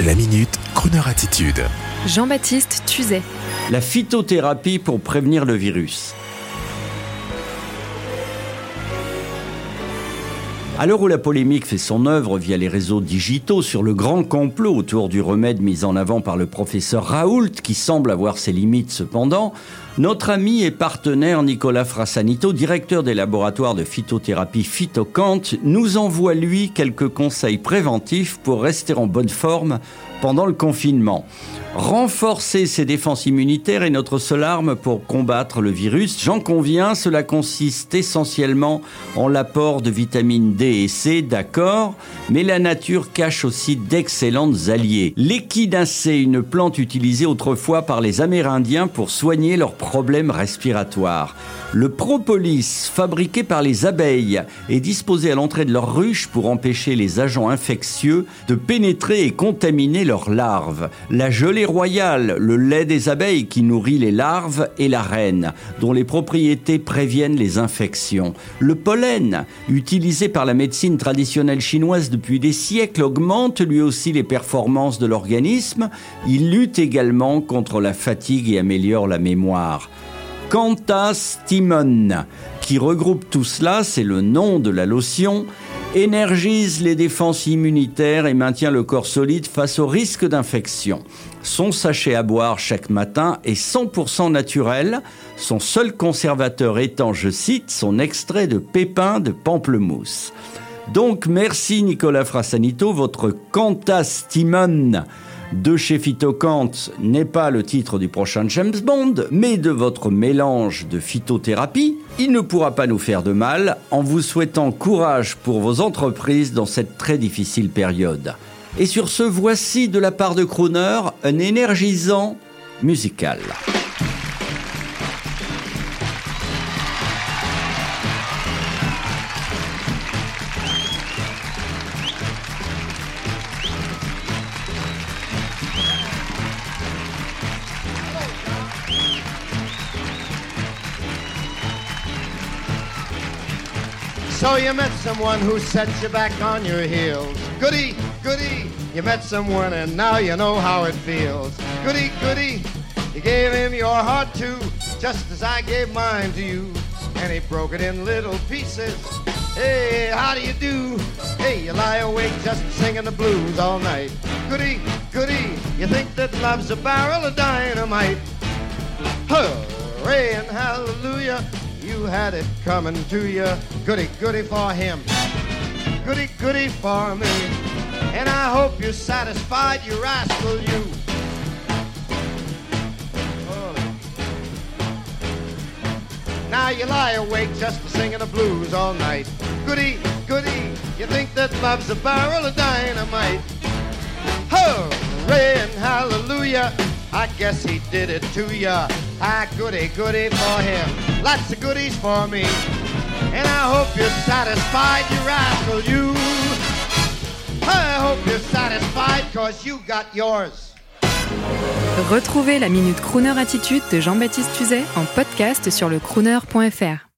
La minute, Kroneur attitude. Jean-Baptiste Tuzet. La phytothérapie pour prévenir le virus. À l'heure où la polémique fait son œuvre via les réseaux digitaux sur le grand complot autour du remède mis en avant par le professeur Raoult, qui semble avoir ses limites cependant, notre ami et partenaire Nicolas Frassanito, directeur des laboratoires de phytothérapie Phytocante, nous envoie lui quelques conseils préventifs pour rester en bonne forme pendant le confinement. Renforcer ses défenses immunitaires est notre seule arme pour combattre le virus. J'en conviens, cela consiste essentiellement en l'apport de vitamines D et C, d'accord, mais la nature cache aussi d'excellentes alliés. L'équidacée, une plante utilisée autrefois par les Amérindiens pour soigner leurs problèmes respiratoires. Le propolis, fabriqué par les abeilles, est disposé à l'entrée de leur ruche pour empêcher les agents infectieux de pénétrer et contaminer leurs larves. La gelée royale, le lait des abeilles qui nourrit les larves et la reine, dont les propriétés préviennent les infections. Le pollen, utilisé par la médecine traditionnelle chinoise depuis des siècles, augmente lui aussi les performances de l'organisme. Il lutte également contre la fatigue et améliore la mémoire. Cantastimon, qui regroupe tout cela, c'est le nom de la lotion, énergise les défenses immunitaires et maintient le corps solide face au risque d'infection. Son sachet à boire chaque matin est 100% naturel, son seul conservateur étant, je cite, son extrait de pépins de pamplemousse. Donc merci Nicolas Frassanito, votre Cantastimon de chez Phytocante n'est pas le titre du prochain James Bond, mais de votre mélange de phytothérapie. Il ne pourra pas nous faire de mal en vous souhaitant courage pour vos entreprises dans cette très difficile période. Et sur ce, voici de la part de Crooner un énergisant musical. So you met someone who set you back on your heels. Goody, goody, you met someone and now you know how it feels. Goody, goody, you gave him your heart too, just as I gave mine to you. And he broke it in little pieces. Hey, how do you do? Hey, you lie awake just singing the blues all night. Goody, goody, you think that love's a barrel of dynamite. Hooray and hallelujah, you had it coming to you. Goody, goody for him. Goody, goody for me. And I hope you're satisfied, you rascal, you. Now you lie awake just singing the blues all night. Goody, goody, you think that love's a barrel of dynamite. Hooray and hallelujah, I guess he did it to ya. Ah, goody, goody for him. Lots of goodies for me. And I hope you're satisfied, you rascal, you. I hope you're satisfied, cause you got yours. Retrouvez la Minute Crooner Attitude de Jean-Baptiste Tuzet en podcast sur le crooner.fr.